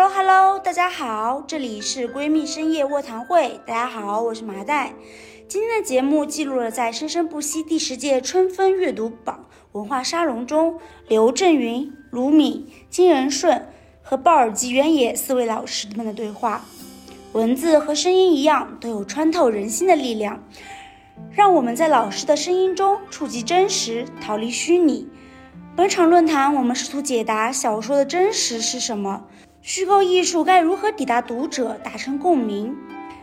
Hello Hello，大家好，这里是闺蜜深夜卧谈会。大家好，我是麻袋。今天的节目记录了在生生不息第十届春风阅读榜文化沙龙中，刘震云、卢敏、金仁顺和鲍尔吉原野四位老师们的对话。文字和声音一样，都有穿透人心的力量，让我们在老师的声音中触及真实，逃离虚拟。本场论坛，我们试图解答小说的真实是什么。虚构艺术该如何抵达读者，达成共鸣？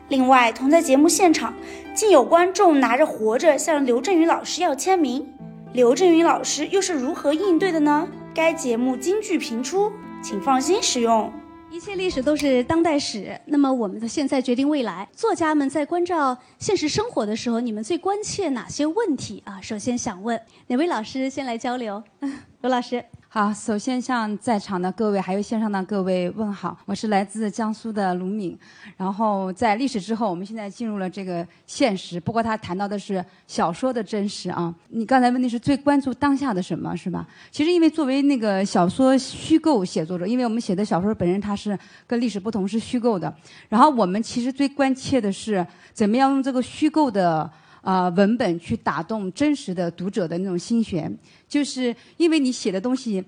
另外，同在节目现场，竟有观众拿着《活着》向刘震云老师要签名。刘震云老师又是如何应对的呢？该节目金句频出，请放心使用。一切历史都是当代史，那么我们的现在决定未来。作家们在关照现实生活的时候，你们最关切哪些问题啊？首先想问哪位老师先来交流？刘老师。好，首先向在场的各位，还有线上的各位问好。我是来自江苏的卢敏。然后在历史之后，我们现在进入了这个现实。不过他谈到的是小说的真实啊。你刚才问的是最关注当下的什么是吧？其实因为作为那个小说虚构写作者，因为我们写的小说本身它是跟历史不同，是虚构的。然后我们其实最关切的是怎么样用这个虚构的。啊，文本去打动真实的读者的那种心弦，就是因为你写的东西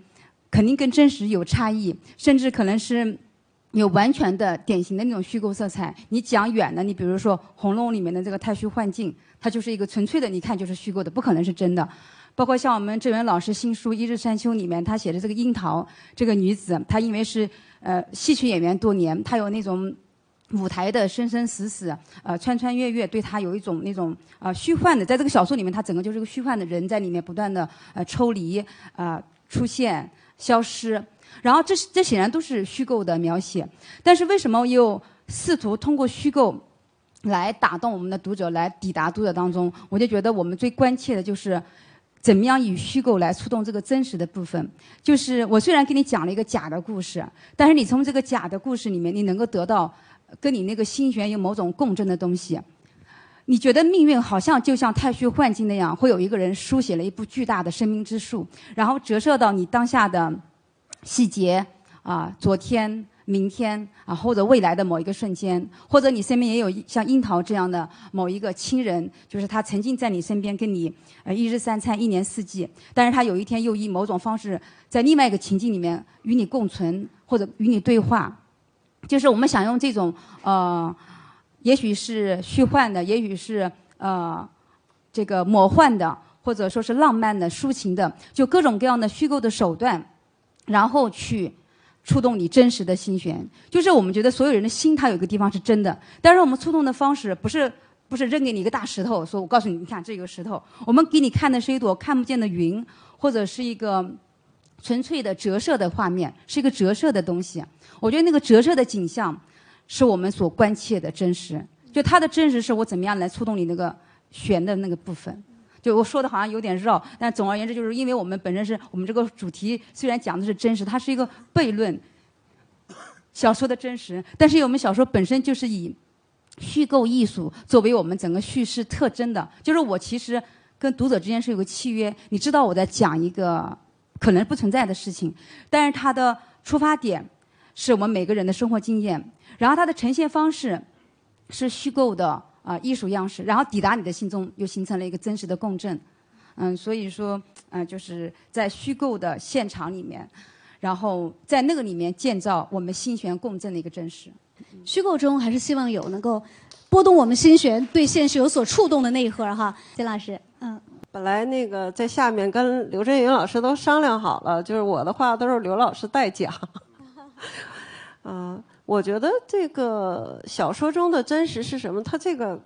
肯定跟真实有差异，甚至可能是有完全的典型的那种虚构色彩。你讲远了，你比如说《红楼梦》里面的这个太虚幻境，它就是一个纯粹的，你看就是虚构的，不可能是真的。包括像我们郑源老师新书《一日山丘》里面，他写的这个樱桃这个女子，她因为是呃戏曲演员多年，她有那种。舞台的生生死死，呃，穿穿越越，对他有一种那种呃虚幻的，在这个小说里面，他整个就是个虚幻的人在里面不断的呃抽离，啊出现消失，然后这这显然都是虚构的描写，但是为什么又试图通过虚构来打动我们的读者，来抵达读者当中？我就觉得我们最关切的就是怎么样以虚构来触动这个真实的部分。就是我虽然给你讲了一个假的故事，但是你从这个假的故事里面，你能够得到。跟你那个心弦有某种共振的东西，你觉得命运好像就像太虚幻境那样，会有一个人书写了一部巨大的生命之树，然后折射到你当下的细节啊，昨天、明天啊，或者未来的某一个瞬间，或者你身边也有像樱桃这样的某一个亲人，就是他曾经在你身边跟你呃一日三餐、一年四季，但是他有一天又以某种方式在另外一个情境里面与你共存，或者与你对话。就是我们想用这种呃，也许是虚幻的，也许是呃这个魔幻的，或者说是浪漫的、抒情的，就各种各样的虚构的手段，然后去触动你真实的心弦。就是我们觉得所有人的心，它有一个地方是真的，但是我们触动的方式不是不是扔给你一个大石头，说我告诉你，你看这个石头，我们给你看的是一朵看不见的云，或者是一个。纯粹的折射的画面是一个折射的东西，我觉得那个折射的景象是我们所关切的真实。就它的真实是我怎么样来触动你那个悬的那个部分。就我说的好像有点绕，但总而言之，就是因为我们本身是我们这个主题虽然讲的是真实，它是一个悖论小说的真实，但是我们小说本身就是以虚构艺术作为我们整个叙事特征的。就是我其实跟读者之间是有个契约，你知道我在讲一个。可能不存在的事情，但是它的出发点是我们每个人的生活经验，然后它的呈现方式是虚构的啊艺术样式，然后抵达你的心中，又形成了一个真实的共振。嗯，所以说，嗯，就是在虚构的现场里面，然后在那个里面建造我们心弦共振的一个真实。虚构中还是希望有能够拨动我们心弦、对现实有所触动的那一盒哈，金老师，嗯。本来那个在下面跟刘震云老师都商量好了，就是我的话都是刘老师代讲。嗯，我觉得这个小说中的真实是什么？他这个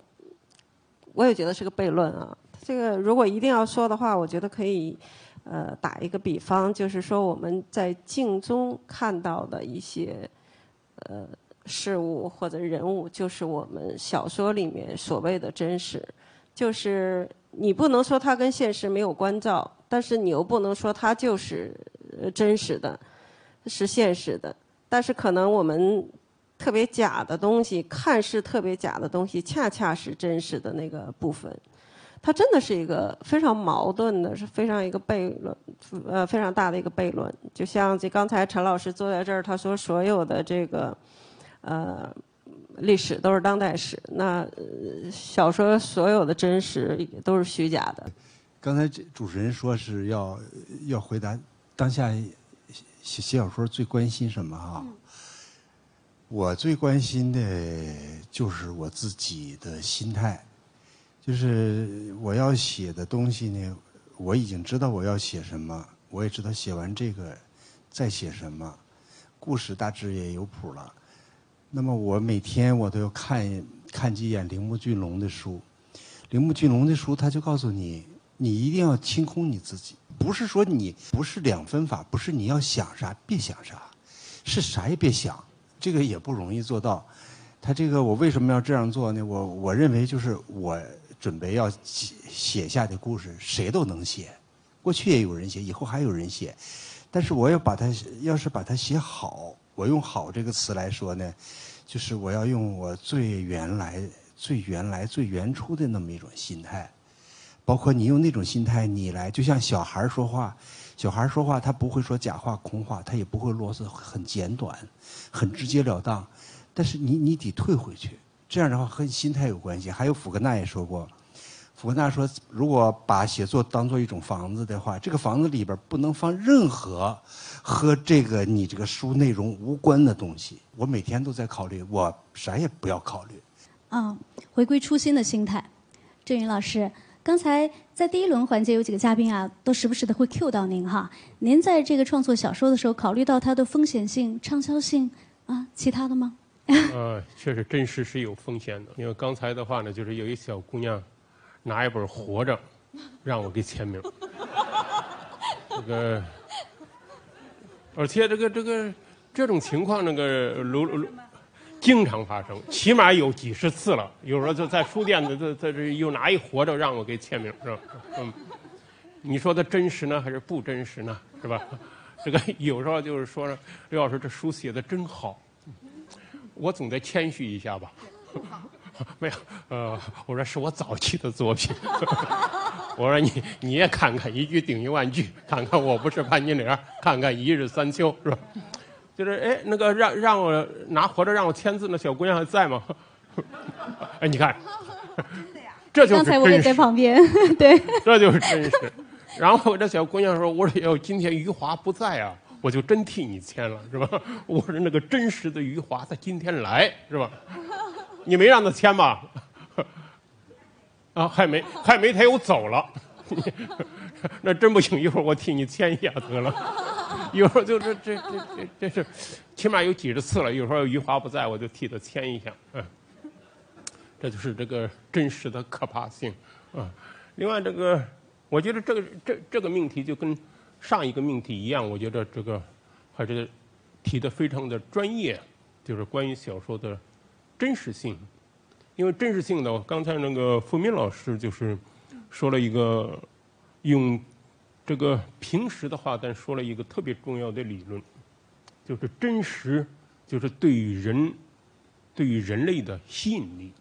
我也觉得是个悖论啊。这个如果一定要说的话，我觉得可以呃打一个比方，就是说我们在镜中看到的一些呃事物或者人物，就是我们小说里面所谓的真实，就是。你不能说它跟现实没有关照，但是你又不能说它就是真实的，是现实的。但是可能我们特别假的东西，看似特别假的东西，恰恰是真实的那个部分。它真的是一个非常矛盾的，是非常一个悖论，呃，非常大的一个悖论。就像这刚才陈老师坐在这儿，他说所有的这个，呃，历史都是当代史，那小说所有的真实都是虚假的。刚才主持人说是要要回答当下写写小说最关心什么哈？我最关心的就是我自己的心态。就是我要写的东西呢，我已经知道我要写什么，我也知道写完这个再写什么，故事大致也有谱了。那么我每天我都要看看几眼铃木俊龙的书，铃木俊龙的书他就告诉你，你一定要清空你自己，不是说你不是两分法，不是你要想啥别想啥，是啥也别想，这个也不容易做到。他这个我为什么要这样做呢？我我认为就是我。准备要写写下的故事，谁都能写。过去也有人写，以后还有人写。但是我要把它，要是把它写好，我用“好”这个词来说呢，就是我要用我最原来、最原来、最原初的那么一种心态。包括你用那种心态，你来，就像小孩说话，小孩说话他不会说假话、空话，他也不会啰嗦，很简短，很直截了当。但是你你得退回去。这样的话和心态有关系。还有福格纳也说过，福克纳说，如果把写作当做一种房子的话，这个房子里边不能放任何和这个你这个书内容无关的东西。我每天都在考虑，我啥也不要考虑。嗯，回归初心的心态。郑云老师，刚才在第一轮环节有几个嘉宾啊，都时不时的会 Q 到您哈。您在这个创作小说的时候，考虑到它的风险性、畅销性啊，其他的吗？呃，确实真实是有风险的。因为刚才的话呢，就是有一小姑娘拿一本《活着》让我给签名，这个，而且这个这个这种情况，那个卢卢经常发生，起码有几十次了。有时候就在书店的在在这又拿一《活着》让我给签名，是吧？嗯，你说的真实呢，还是不真实呢？是吧？这个有时候就是说，刘老师这书写的真好。我总得谦虚一下吧，没有，呃，我说是我早期的作品，我说你你也看看一句顶一万句，看看我不是潘金莲，看看一日三秋，是吧？就是哎，那个让让我拿活着让我签字那小姑娘还在吗？哎，你看，这就是刚才我也在旁边，对，这就是真实。然后这小姑娘说：“我说，今天余华不在啊。”我就真替你签了，是吧？我说那个真实的余华，他今天来，是吧？你没让他签吧？啊，还没，还没，他又走了。那真不行，一会儿我替你签一下得了。一会儿就这这这这这是，起码有几十次了。有时候余华不在，我就替他签一下。嗯，这就是这个真实的可怕性。啊，另外这个，我觉得这个这这个命题就跟。上一个命题一样，我觉得这个还是提的非常的专业，就是关于小说的真实性。因为真实性呢，刚才那个付明老师就是说了一个用这个平时的话，但说了一个特别重要的理论，就是真实就是对于人对于人类的吸引力。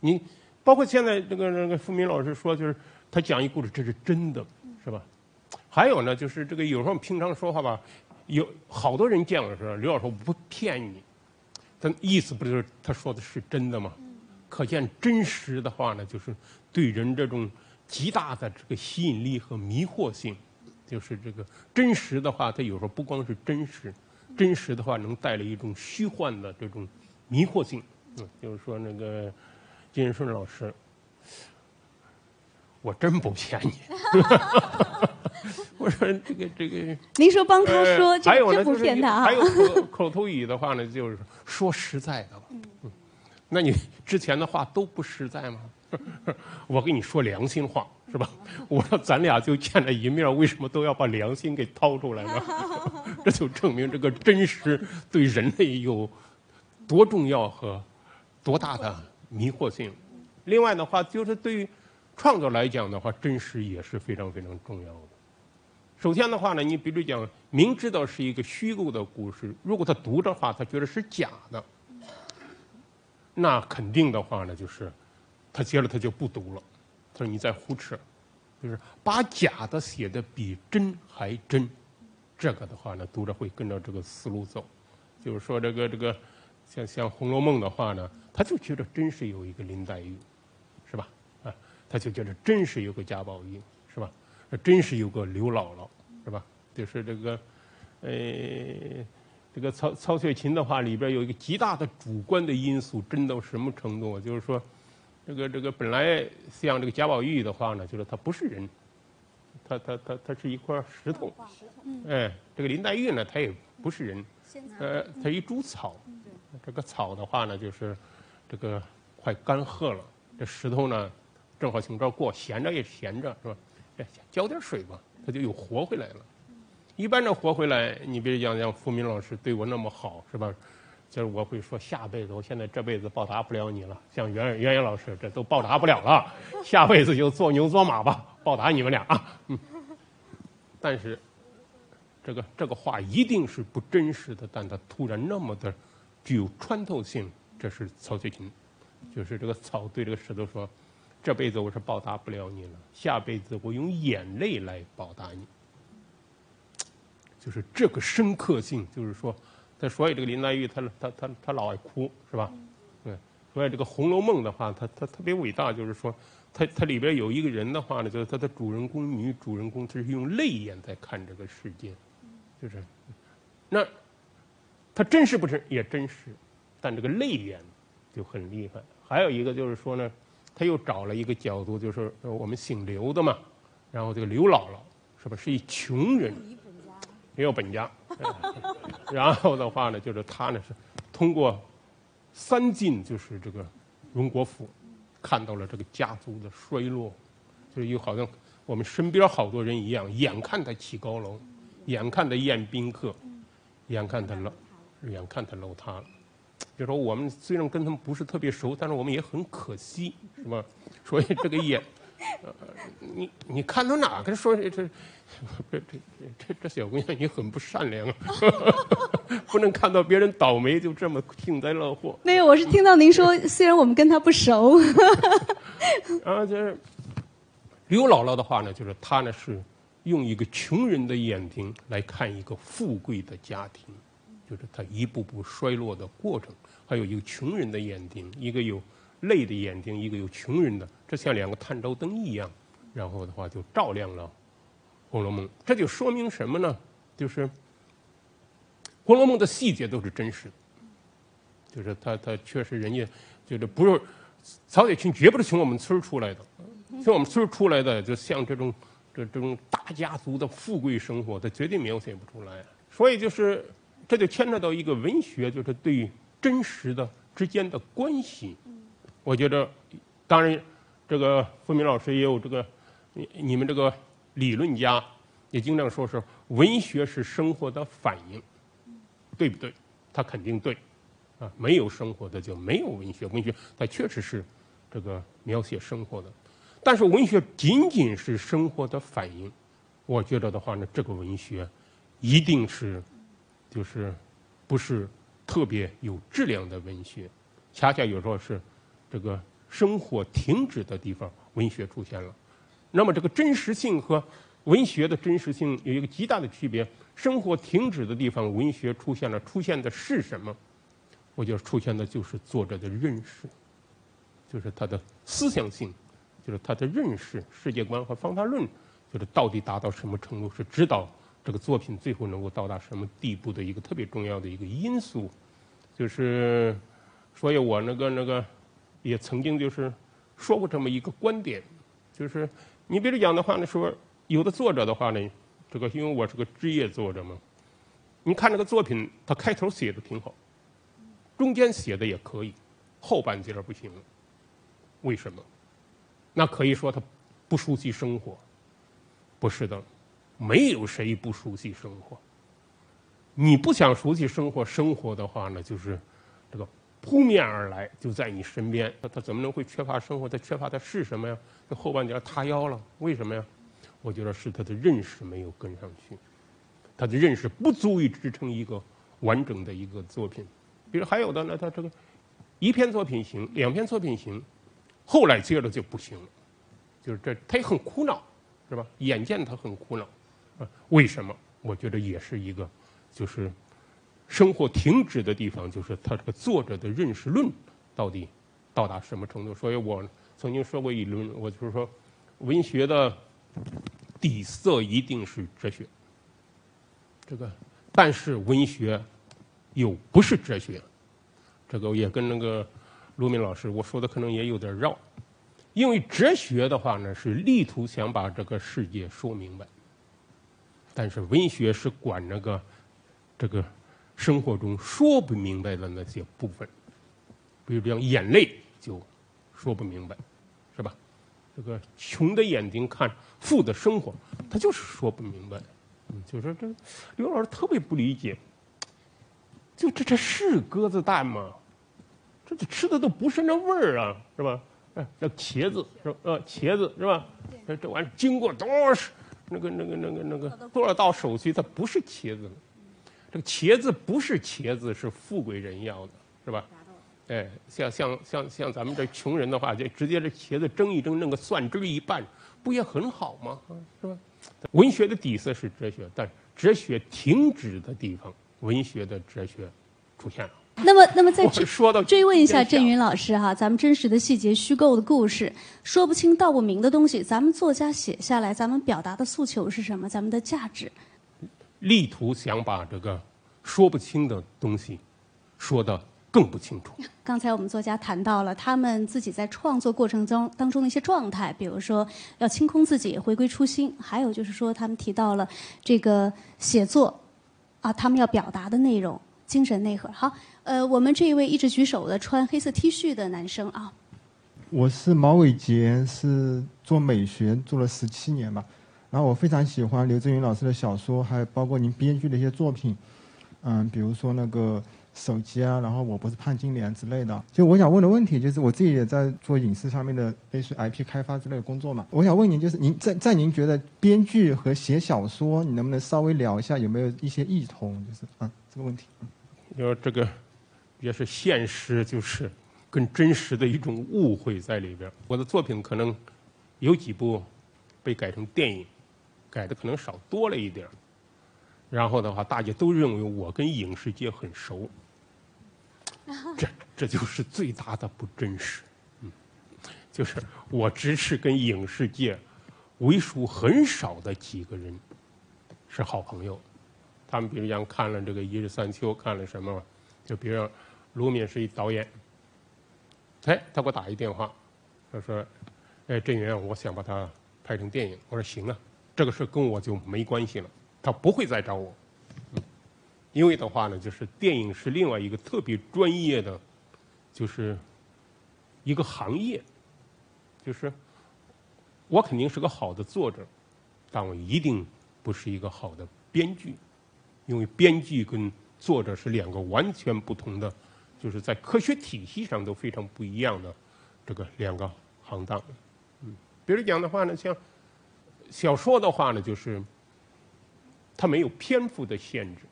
你包括现在这个那个付明老师说，就是他讲一故事，这是真的，是吧？还有呢，就是这个有时候平常说话吧，有好多人见我说刘老师我不骗你，他意思不就是他说的是真的吗？可见真实的话呢，就是对人这种极大的这个吸引力和迷惑性，就是这个真实的话，它有时候不光是真实，真实的话能带来一种虚幻的这种迷惑性。嗯，就是说那个金顺老师，我真不骗你。我说这个这个，您说帮他说，还有呢，不骗他还有口 口头语的话呢，就是说实在的吧。嗯，那你之前的话都不实在吗？我跟你说良心话是吧？我说咱俩就见了一面，为什么都要把良心给掏出来呢？这就证明这个真实对人类有多重要和多大的迷惑性。另外的话，就是对于创作来讲的话，真实也是非常非常重要的。首先的话呢，你比如讲，明知道是一个虚构的故事，如果他读的话，他觉得是假的，那肯定的话呢，就是他接着他就不读了。他说你在胡扯，就是把假的写的比真还真。这个的话呢，读者会跟着这个思路走，就是说这个这个，像像《红楼梦》的话呢，他就觉得真是有一个林黛玉，是吧？啊，他就觉得真是有个贾宝玉，真是有个刘姥姥，是吧？就是这个，呃，这个曹曹雪芹的话里边有一个极大的主观的因素，真到什么程度？就是说，这个这个本来像这个贾宝玉的话呢，就是他不是人。他他他他是一块石头，哎，这个林黛玉呢，她也不是人，呃，她一株草，这个草的话呢，就是这个快干涸了，这石头呢，正好从这儿过，闲着也闲着，是吧？浇点水吧，它就又活回来了。一般的活回来，你比如讲像付明老师对我那么好，是吧？就是我会说下辈子，我现在这辈子报答不了你了。像袁袁袁老师，这都报答不了了，下辈子就做牛做马吧，报答你们俩啊。嗯。但是，这个这个话一定是不真实的，但它突然那么的具有穿透性。这是曹雪芹，就是这个草对这个石头说：“这辈子我是报答不了你了，下辈子我用眼泪来报答你。”就是这个深刻性，就是说。他所以这个林黛玉，她她她她老爱哭，是吧？对。所以这个《红楼梦》的话，它它特别伟大，就是说，它它里边有一个人的话呢，就是它的主人公女主人公，她是用泪眼在看这个世界，就是。那，它真实不是也真实，但这个泪眼就很厉害。还有一个就是说呢，他又找了一个角度，就是我们姓刘的嘛，然后这个刘姥姥是吧，是一穷人。没有本家，然后的话呢，就是他呢是通过三进，就是这个荣国府，看到了这个家族的衰落，就是又好像我们身边好多人一样，眼看他起高楼，眼看他宴宾客，眼看他楼，眼看他楼塌了。就说我们虽然跟他们不是特别熟，但是我们也很可惜，是吧？所以这个眼。呃，你你看到哪个说这这这这这小姑娘你很不善良啊，不能看到别人倒霉就这么幸灾乐祸。没有，我是听到您说，虽然我们跟她不熟。然后就是刘姥姥的话呢，就是她呢是用一个穷人的眼睛来看一个富贵的家庭，就是他一步步衰落的过程，还有一个穷人的眼睛，一个有。泪的眼睛，一个有穷人的，这像两个探照灯一样，然后的话就照亮了《红楼梦》。这就说明什么呢？就是《红楼梦》的细节都是真实的，就是他他确实人家就是不是曹雪芹绝不是从我们村出来的，从我们村出来的，就像这种这这种大家族的富贵生活，他绝对描写不出来。所以就是这就牵扯到一个文学，就是对真实的之间的关系。我觉得，当然，这个付明老师也有这个，你你们这个理论家也经常说是文学是生活的反应，对不对？他肯定对，啊，没有生活的就没有文学，文学它确实是这个描写生活的，但是文学仅仅是生活的反应，我觉得的话呢，这个文学一定是就是不是特别有质量的文学，恰恰有时候是。这个生活停止的地方，文学出现了。那么，这个真实性和文学的真实性有一个极大的区别。生活停止的地方，文学出现了，出现的是什么？我觉得出现的就是作者的认识，就是他的思想性，就是他的认识、世界观和方法论，就是到底达到什么程度，是指导这个作品最后能够到达什么地步的一个特别重要的一个因素。就是，所以我那个那个。也曾经就是说过这么一个观点，就是你比如讲的话呢，说有的作者的话呢，这个因为我是个职业作者嘛，你看这个作品，他开头写的挺好，中间写的也可以，后半截不行了，为什么？那可以说他不熟悉生活，不是的，没有谁不熟悉生活。你不想熟悉生活，生活的话呢，就是这个。扑面而来，就在你身边。他他怎么能会缺乏生活？他缺乏的是什么呀？这后半截塌腰了，为什么呀？我觉得是他的认识没有跟上去，他的认识不足以支撑一个完整的一个作品。比如还有的呢，他这个一篇作品行，两篇作品行，后来接着就不行了，就是这他也很苦恼，是吧？眼见他很苦恼，为什么？我觉得也是一个，就是生活停止的地方，就是他这个作者的认识论到底到达什么程度。所以我曾经说过一轮，我就是说，文学的底色一定是哲学，这个，但是文学又不是哲学，这个也跟那个卢敏老师我说的可能也有点绕，因为哲学的话呢是力图想把这个世界说明白。但是文学是管那个这个生活中说不明白的那些部分，比如讲眼泪就说不明白，是吧？这个穷的眼睛看富的生活，他就是说不明白。嗯，就说这刘老师特别不理解，就这这是鸽子蛋吗？这这吃的都不是那味儿啊，是吧？哎，那茄子是吧？呃，茄子是吧？这这玩意儿经过多少？那个、那个、那个、那个多少道手续，它不是茄子。这个茄子不是茄子，是富贵人要的，是吧？哎，像像像像咱们这穷人的话，就直接这茄子蒸一蒸，弄个蒜汁一拌，不也很好吗？是吧？文学的底色是哲学，但哲学停止的地方，文学的哲学出现了。那么，那么再说到追问一下郑云老师哈，咱们真实的细节、虚构的故事、说不清道不明的东西，咱们作家写下来，咱们表达的诉求是什么？咱们的价值？力图想把这个说不清的东西说的更不清楚。刚才我们作家谈到了他们自己在创作过程中当中的一些状态，比如说要清空自己、回归初心，还有就是说他们提到了这个写作啊，他们要表达的内容、精神内核。好。呃，我们这一位一直举手的穿黑色 T 恤的男生啊，我是毛伟杰，是做美学做了十七年吧。然后我非常喜欢刘震云老师的小说，还有包括您编剧的一些作品，嗯，比如说那个手机啊，然后我不是潘金莲之类的。就我想问的问题，就是我自己也在做影视上面的类似 IP 开发之类的工作嘛。我想问您，就是您在在您觉得编剧和写小说，你能不能稍微聊一下有没有一些异同？就是啊，这个问题。你说这个。也是现实，就是跟真实的一种误会在里边。我的作品可能有几部被改成电影，改的可能少多了一点然后的话，大家都认为我跟影视界很熟，这这就是最大的不真实。嗯，就是我只是跟影视界为数很少的几个人是好朋友。他们比如讲看了这个《一日三秋》，看了什么，就比如。卢敏是一导演，哎，他给我打一电话，他说：“哎，郑源，我想把它拍成电影。”我说：“行啊，这个事跟我就没关系了，他不会再找我。”因为的话呢，就是电影是另外一个特别专业的，就是一个行业，就是我肯定是个好的作者，但我一定不是一个好的编剧，因为编剧跟作者是两个完全不同的。就是在科学体系上都非常不一样的这个两个行当，嗯，比如讲的话呢，像小说的话呢，就是它没有篇幅的限制。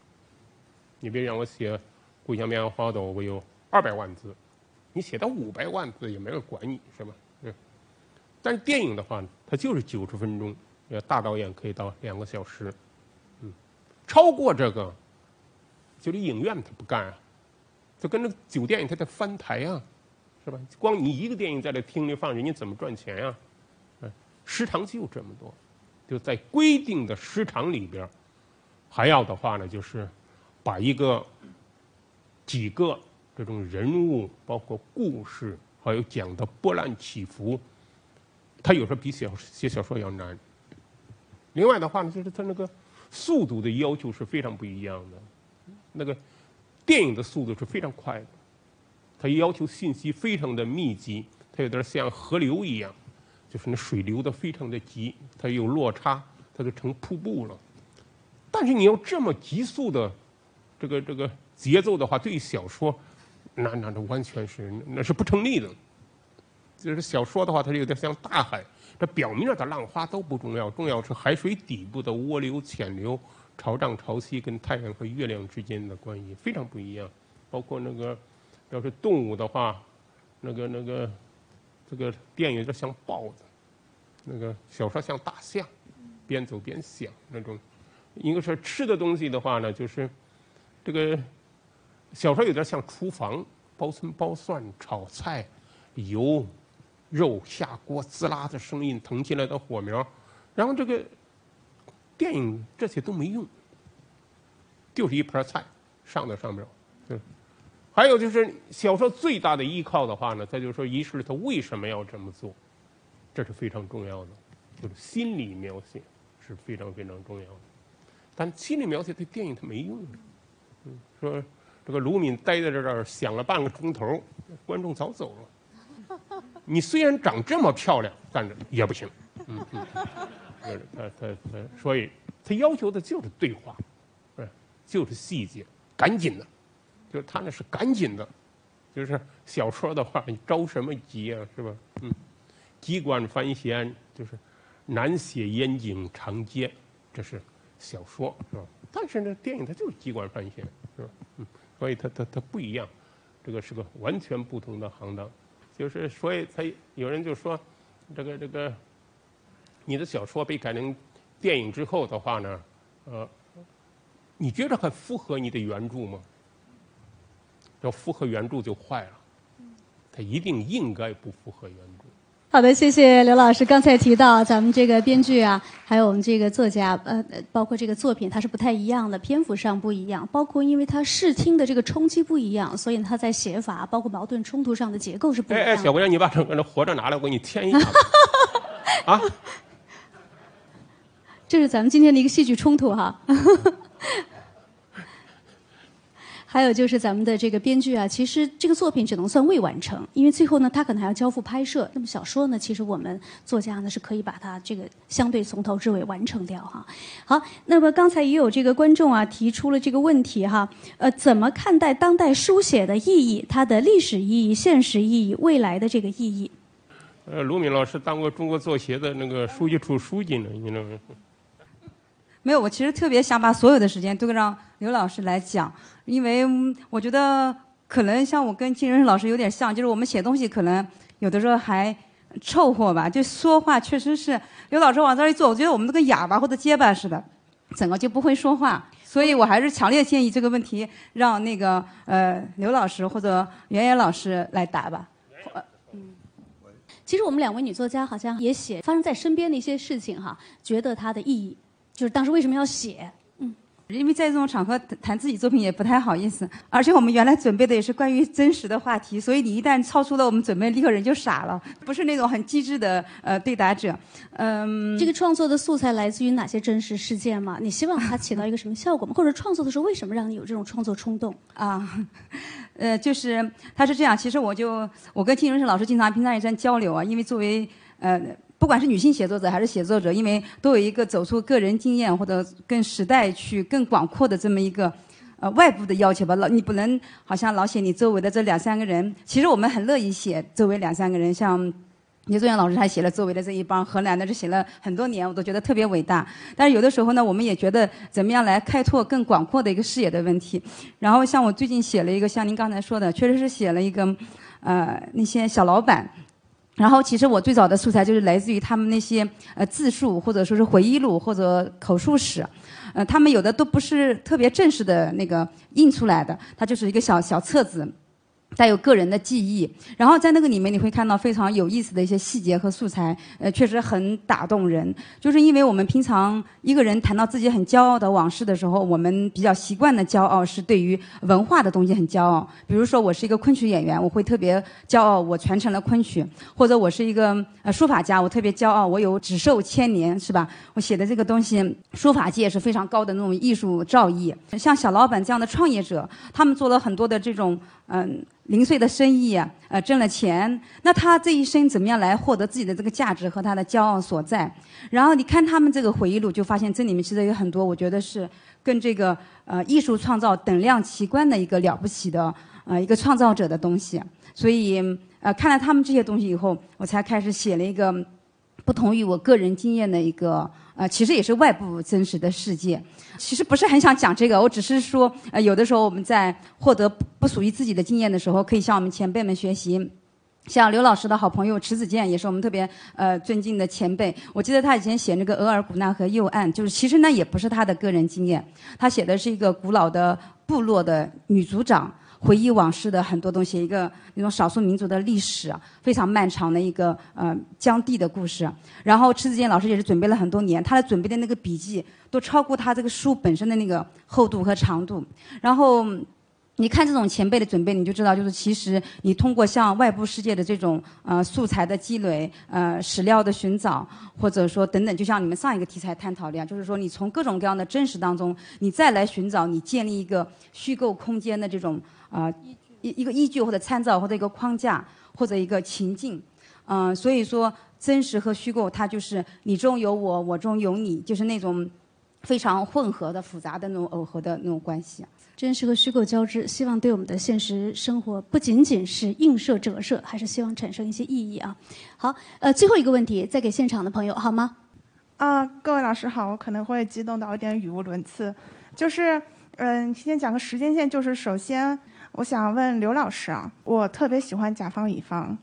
你别让我写《故乡棉花豆》，我有二百万字，你写到五百万字也没人管你，是吧？嗯。但是电影的话，它就是九十分钟，大导演可以到两个小时，超过这个，就这影院他不干啊。就跟那酒店，他得翻台啊，是吧？光你一个电影在这厅里放，人家怎么赚钱呀？嗯，时长就这么多，就在规定的时长里边，还要的话呢，就是把一个几个这种人物，包括故事，还有讲的波澜起伏，他有时候比写写小说要难。另外的话呢，就是他那个速度的要求是非常不一样的，那个。电影的速度是非常快的，它要求信息非常的密集，它有点像河流一样，就是那水流的非常的急，它有落差，它就成瀑布了。但是你要这么急速的这个这个节奏的话，对于小说，那那那完全是那是不成立的。就是小说的话，它有点像大海，这表面的浪花都不重要，重要是海水底部的涡流、潜流。潮涨潮汐跟太阳和月亮之间的关系非常不一样，包括那个要是动物的话，那个那个这个电影有点像豹子，那个小说像大象，边走边想那种。一个是吃的东西的话呢，就是这个小说有点像厨房，包葱包蒜炒菜，油肉下锅滋啦的声音，腾起来的火苗，然后这个电影这些都没用，就是一盘菜上到上不了。就是还有就是小说最大的依靠的话呢，他就是说一是他为什么要这么做，这是非常重要的，就是心理描写是非常非常重要的。但心理描写对电影它没用。嗯，说这个卢敏待在这儿想了半个钟头，观众早走了。你虽然长这么漂亮，但是也不行。嗯嗯，他他他，所以他要求的就是对话，嗯，就是细节，赶紧的，就是他那是赶紧的，就是小说的话，你着什么急啊，是吧？嗯，机关繁弦，就是难写烟景长街，这是。小说是吧？但是呢，电影它就是机关翻弦，是吧？嗯，所以它它它不一样，这个是个完全不同的行当。就是所以才有人就说，这个这个，你的小说被改成电影之后的话呢，呃，你觉得很符合你的原著吗？要符合原著就坏了，它一定应该不符合原著。好的，谢谢刘老师。刚才提到咱们这个编剧啊，还有我们这个作家，呃，包括这个作品，它是不太一样的，篇幅上不一样，包括因为它视听的这个冲击不一样，所以它在写法，包括矛盾冲突上的结构是不一样。哎哎，小姑娘，你把这个活着拿来，我给你添一下。啊，这是咱们今天的一个戏剧冲突哈。还有就是咱们的这个编剧啊，其实这个作品只能算未完成，因为最后呢，他可能还要交付拍摄。那么小说呢，其实我们作家呢是可以把它这个相对从头至尾完成掉哈。好，那么刚才也有这个观众啊提出了这个问题哈，呃，怎么看待当代书写的意义？它的历史意义、现实意义、未来的这个意义？呃，卢敏老师当过中国作协的那个书记处书记呢，你知道吗？没有，我其实特别想把所有的时间都让刘老师来讲。因为我觉得可能像我跟金仁老师有点像，就是我们写东西可能有的时候还凑合吧，就说话确实是刘老师往这儿一坐，我觉得我们都跟哑巴或者结巴似的，整个就不会说话。所以我还是强烈建议这个问题让那个呃刘老师或者袁野老师来答吧。嗯，其实我们两位女作家好像也写发生在身边的一些事情哈，觉得它的意义就是当时为什么要写。因为在这种场合谈自己作品也不太好意思，而且我们原来准备的也是关于真实的话题，所以你一旦超出了我们准备，立刻人就傻了，不是那种很机智的呃对答者。嗯，这个创作的素材来自于哪些真实事件吗？你希望它起到一个什么效果吗？或者创作的时候为什么让你有这种创作冲动？啊，呃，就是他是这样，其实我就我跟金荣生老师经常平常也在交流啊，因为作为呃。不管是女性写作者还是写作者，因为都有一个走出个人经验或者跟时代去更广阔的这么一个呃外部的要求吧。老你不能好像老写你周围的这两三个人。其实我们很乐意写周围两三个人，像聂宗元老师他写了周围的这一帮河南的，这写了很多年，我都觉得特别伟大。但是有的时候呢，我们也觉得怎么样来开拓更广阔的一个视野的问题。然后像我最近写了一个，像您刚才说的，确实是写了一个呃那些小老板。然后，其实我最早的素材就是来自于他们那些呃自述，或者说是回忆录或者口述史，呃，他们有的都不是特别正式的那个印出来的，它就是一个小小册子。带有个人的记忆，然后在那个里面你会看到非常有意思的一些细节和素材，呃，确实很打动人。就是因为我们平常一个人谈到自己很骄傲的往事的时候，我们比较习惯的骄傲是对于文化的东西很骄傲。比如说，我是一个昆曲演员，我会特别骄傲，我传承了昆曲；或者我是一个呃书法家，我特别骄傲，我有纸寿千年，是吧？我写的这个东西，书法界是非常高的那种艺术造诣。像小老板这样的创业者，他们做了很多的这种嗯。零碎的生意啊，呃，挣了钱，那他这一生怎么样来获得自己的这个价值和他的骄傲所在？然后你看他们这个回忆录，就发现这里面其实有很多，我觉得是跟这个呃艺术创造等量齐观的一个了不起的呃一个创造者的东西。所以呃看了他们这些东西以后，我才开始写了一个不同于我个人经验的一个。呃，其实也是外部真实的世界。其实不是很想讲这个，我只是说，呃，有的时候我们在获得不属于自己的经验的时候，可以向我们前辈们学习。像刘老师的好朋友迟子建，也是我们特别呃尊敬的前辈。我记得他以前写那个《额尔古纳河右岸》，就是其实那也不是他的个人经验，他写的是一个古老的部落的女族长回忆往事的很多东西，一个那种少数民族的历史，非常漫长的一个呃疆地的故事。然后迟子建老师也是准备了很多年，他的准备的那个笔记都超过他这个书本身的那个厚度和长度。然后。你看这种前辈的准备，你就知道，就是其实你通过向外部世界的这种呃素材的积累、呃史料的寻找，或者说等等，就像你们上一个题材探讨的样，就是说你从各种各样的真实当中，你再来寻找你建立一个虚构空间的这种啊一一个依据或者参照或者一个框架或者一个情境，嗯，所以说真实和虚构它就是你中有我，我中有你，就是那种非常混合的复杂的那种耦合的那种关系。真实和虚构交织，希望对我们的现实生活不仅仅是映射折射，还是希望产生一些意义啊。好，呃，最后一个问题，再给现场的朋友好吗？啊，各位老师好，我可能会激动到有点语无伦次。就是，嗯，今天讲个时间线，就是首先我想问刘老师啊，我特别喜欢甲方乙方，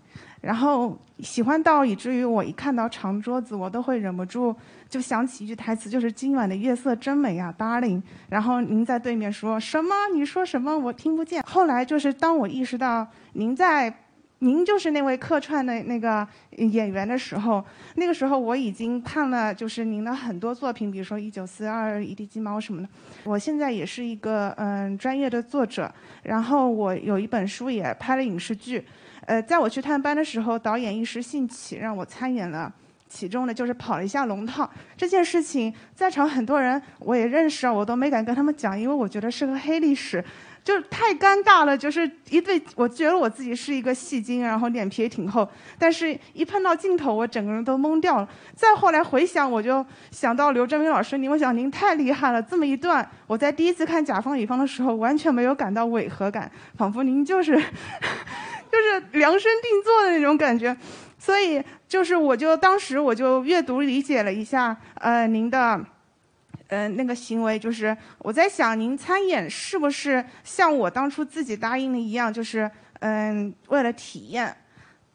然后喜欢到以至于我一看到长桌子，我都会忍不住。就想起一句台词，就是“今晚的月色真美啊，darling。”然后您在对面说什么？你说什么？我听不见。后来就是当我意识到您在，您就是那位客串的那个演员的时候，那个时候我已经看了就是您的很多作品，比如说《一九四二》《一地鸡毛》什么的。我现在也是一个嗯专业的作者，然后我有一本书也拍了影视剧。呃，在我去探班的时候，导演一时兴起让我参演了。其中呢，就是跑了一下龙套这件事情，在场很多人我也认识啊，我都没敢跟他们讲，因为我觉得是个黑历史，就是太尴尬了。就是一对，我觉得我自己是一个戏精，然后脸皮也挺厚，但是一碰到镜头，我整个人都懵掉了。再后来回想，我就想到刘振明老师，您，我想您太厉害了。这么一段，我在第一次看甲方乙方的时候，完全没有感到违和感，仿佛您就是，就是量身定做的那种感觉。所以，就是我就当时我就阅读理解了一下，呃，您的，呃，那个行为，就是我在想，您参演是不是像我当初自己答应的一样，就是嗯，为了体验。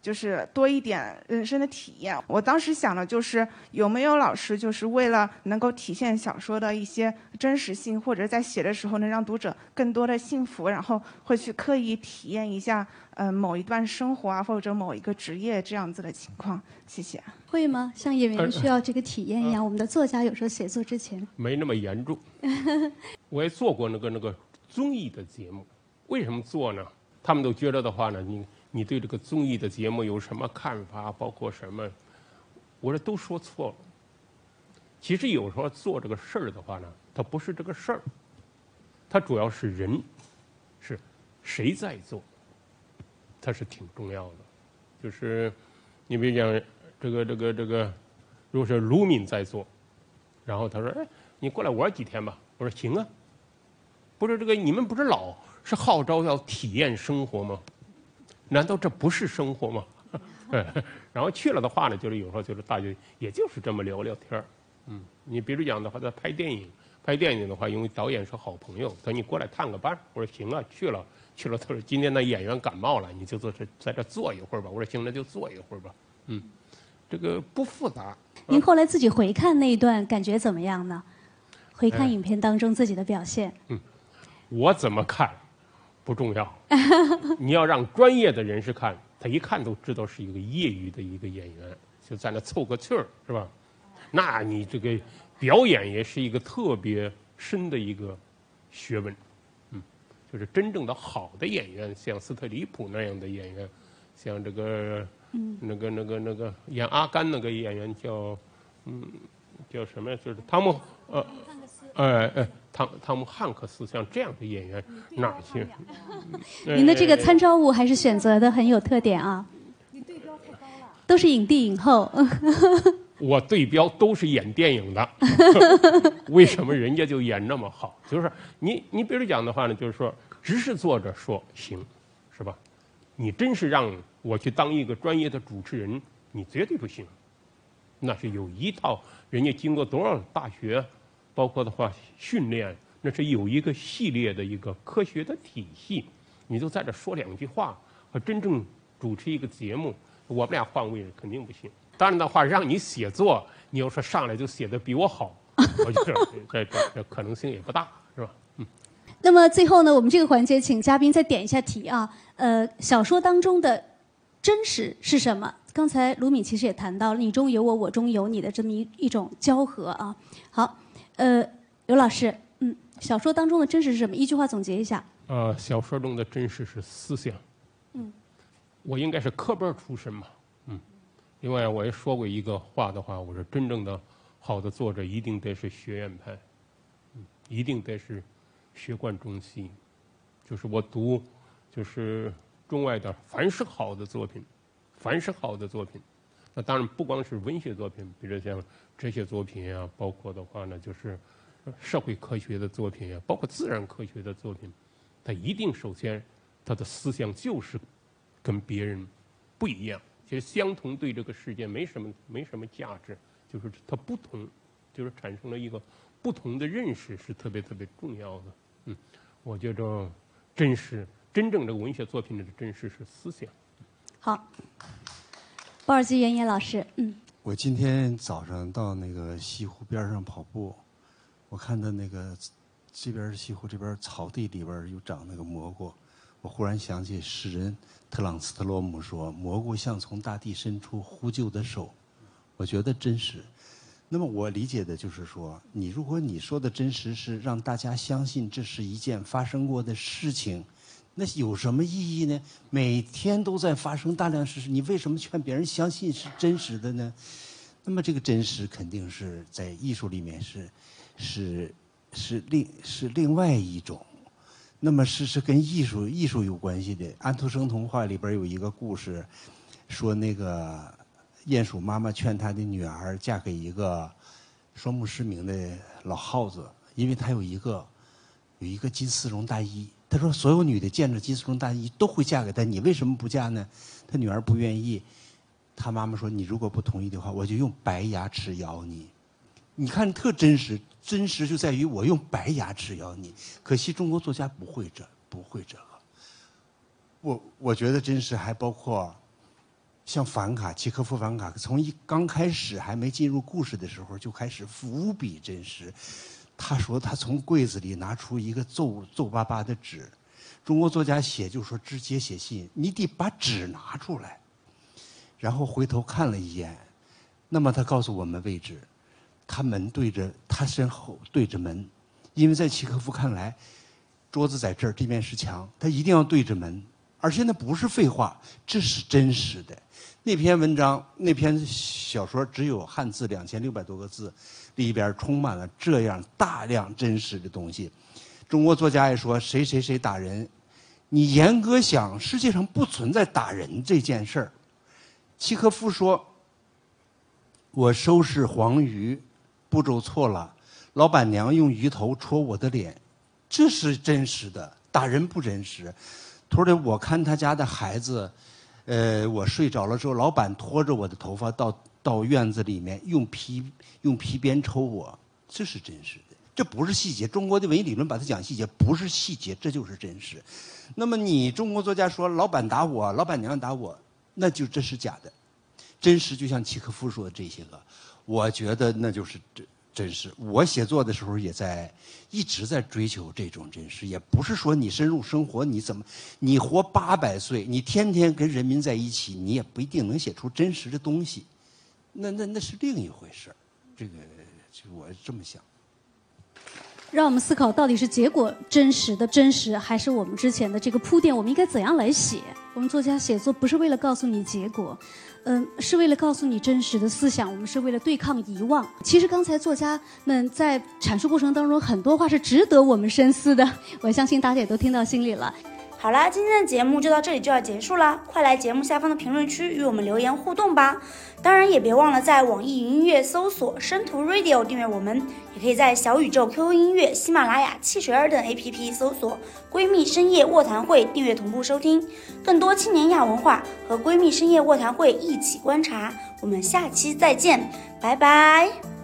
就是多一点人生的体验。我当时想的就是有没有老师，就是为了能够体现小说的一些真实性，或者在写的时候能让读者更多的幸福，然后会去刻意体验一下，嗯，某一段生活啊，或者某一个职业这样子的情况。谢谢。会吗？像演员需要这个体验一样，我们的作家有时候写作之前没那么严重。我也做过那个那个综艺的节目，为什么做呢？他们都觉得的话呢，你。你对这个综艺的节目有什么看法？包括什么？我说都说错了。其实有时候做这个事儿的话呢，它不是这个事儿，它主要是人，是谁在做，它是挺重要的。就是你比如讲这个这个这个，如果是卢敏在做，然后他说：“哎，你过来玩几天吧。”我说：“行啊。”不是这个，你们不是老是号召要体验生活吗？难道这不是生活吗？然后去了的话呢，就是有时候就是大家也就是这么聊聊天儿。嗯，你比如讲的话，在拍电影，拍电影的话，因为导演是好朋友，等你过来探个班。我说行啊，去了去了。他说今天的演员感冒了，你就坐这在这坐一会儿吧。我说行，那就坐一会儿吧。嗯，这个不复杂。您后来自己回看那一段，感觉怎么样呢？回看影片当中自己的表现。嗯，我怎么看？不重要，你要让专业的人士看，他一看都知道是一个业余的一个演员，就在那凑个趣儿，是吧？那你这个表演也是一个特别深的一个学问，嗯，就是真正的好的演员，像斯特里普那样的演员，像这个，那个那个那个演阿甘那个演员叫，嗯，叫什么呀？就是汤姆，呃，哎哎。汤汤姆汉克斯像这样的演员哪儿去？您的这个参照物还是选择的很有特点啊！你对标太高了，都是影帝影后。我对标都是演电影的，为什么人家就演那么好？就是你你比如讲的话呢，就是说，只是坐着说行，是吧？你真是让我去当一个专业的主持人，你绝对不行。那是有一套人家经过多少大学。包括的话，训练那是有一个系列的一个科学的体系，你就在这说两句话，和真正主持一个节目，我们俩换位肯定不行。当然的话，让你写作，你要说上来就写的比我好，我觉得这这这可能性也不大，是吧？嗯。那么最后呢，我们这个环节请嘉宾再点一下题啊。呃，小说当中的真实是什么？刚才卢敏其实也谈到了“你中有我，我中有你”的这么一一种交合啊。好，呃，刘老师，嗯，小说当中的真实是什么？一句话总结一下。呃，小说中的真实是思想。嗯。我应该是科班出身嘛，嗯。另外，我也说过一个话的话，我说真正的好的作者一定得是学院派，嗯，一定得是学贯中西。就是我读，就是中外的凡是好的作品。凡是好的作品，当然不光是文学作品，比如像哲学作品呀，包括的话呢，就是社会科学的作品呀，包括自然科学的作品，它一定首先它的思想就是跟别人不一样。其实相同对这个世界没什么没什么价值，就是它不同，就是产生了一个不同的认识是特别特别重要的。嗯，我觉着真实真正这个文学作品的真实是思想。好，鲍尔基原野老师，嗯，我今天早上到那个西湖边上跑步，我看到那个这边西湖这边草地里边有长那个蘑菇，我忽然想起诗人特朗斯特罗姆说：“蘑菇像从大地伸出呼救的手。”我觉得真实。那么我理解的就是说，你如果你说的真实是让大家相信这是一件发生过的事情。那有什么意义呢？每天都在发生大量事实，你为什么劝别人相信是真实的呢？那么这个真实肯定是在艺术里面是，是，是另是另外一种。那么是是跟艺术艺术有关系的。安徒生童话里边有一个故事，说那个鼹鼠妈妈劝她的女儿嫁给一个双目失明的老耗子，因为他有一个有一个金丝绒大衣。他说：“所有女的见着金丝绒大衣都会嫁给他，你为什么不嫁呢？”他女儿不愿意。他妈妈说：“你如果不同意的话，我就用白牙齿咬你。”你看，特真实，真实就在于我用白牙齿咬你。可惜中国作家不会这，不会这个。我我觉得真实还包括像凡卡，契诃夫凡卡，从一刚开始还没进入故事的时候就开始无比真实。他说：“他从柜子里拿出一个皱皱巴巴的纸，中国作家写就说直接写信，你得把纸拿出来。然后回头看了一眼，那么他告诉我们位置，他门对着他身后对着门，因为在契诃夫看来，桌子在这儿，这面是墙，他一定要对着门，而且那不是废话，这是真实的。那篇文章，那篇小说只有汉字两千六百多个字。”里边充满了这样大量真实的东西。中国作家也说谁谁谁打人，你严格想，世界上不存在打人这件事儿。契诃夫说：“我收拾黄鱼，步骤错了，老板娘用鱼头戳我的脸，这是真实的。打人不真实。”他说的：“我看他家的孩子，呃，我睡着了之后，老板拖着我的头发到。”到院子里面用皮用皮鞭抽我，这是真实的，这不是细节。中国的文艺理论把它讲细节，不是细节，这就是真实。那么你中国作家说老板打我，老板娘打我，那就这是假的。真实就像契诃夫说的这些个，我觉得那就是真真实。我写作的时候也在一直在追求这种真实，也不是说你深入生活，你怎么你活八百岁，你天天跟人民在一起，你也不一定能写出真实的东西。那那那是另一回事儿，这个就我这么想。让我们思考，到底是结果真实的真实，还是我们之前的这个铺垫？我们应该怎样来写？我们作家写作不是为了告诉你结果，嗯，是为了告诉你真实的思想。我们是为了对抗遗忘。其实刚才作家们在阐述过程当中，很多话是值得我们深思的。我相信大家也都听到心里了。好啦，今天的节目就到这里就要结束啦！快来节目下方的评论区与我们留言互动吧！当然也别忘了在网易云音乐搜索“深途 Radio” 订阅我们，也可以在小宇宙、QQ 音乐、喜马拉雅、汽水儿等 APP 搜索“闺蜜深夜卧谈会”订阅同步收听更多青年亚文化和闺蜜深夜卧谈会一起观察。我们下期再见，拜拜。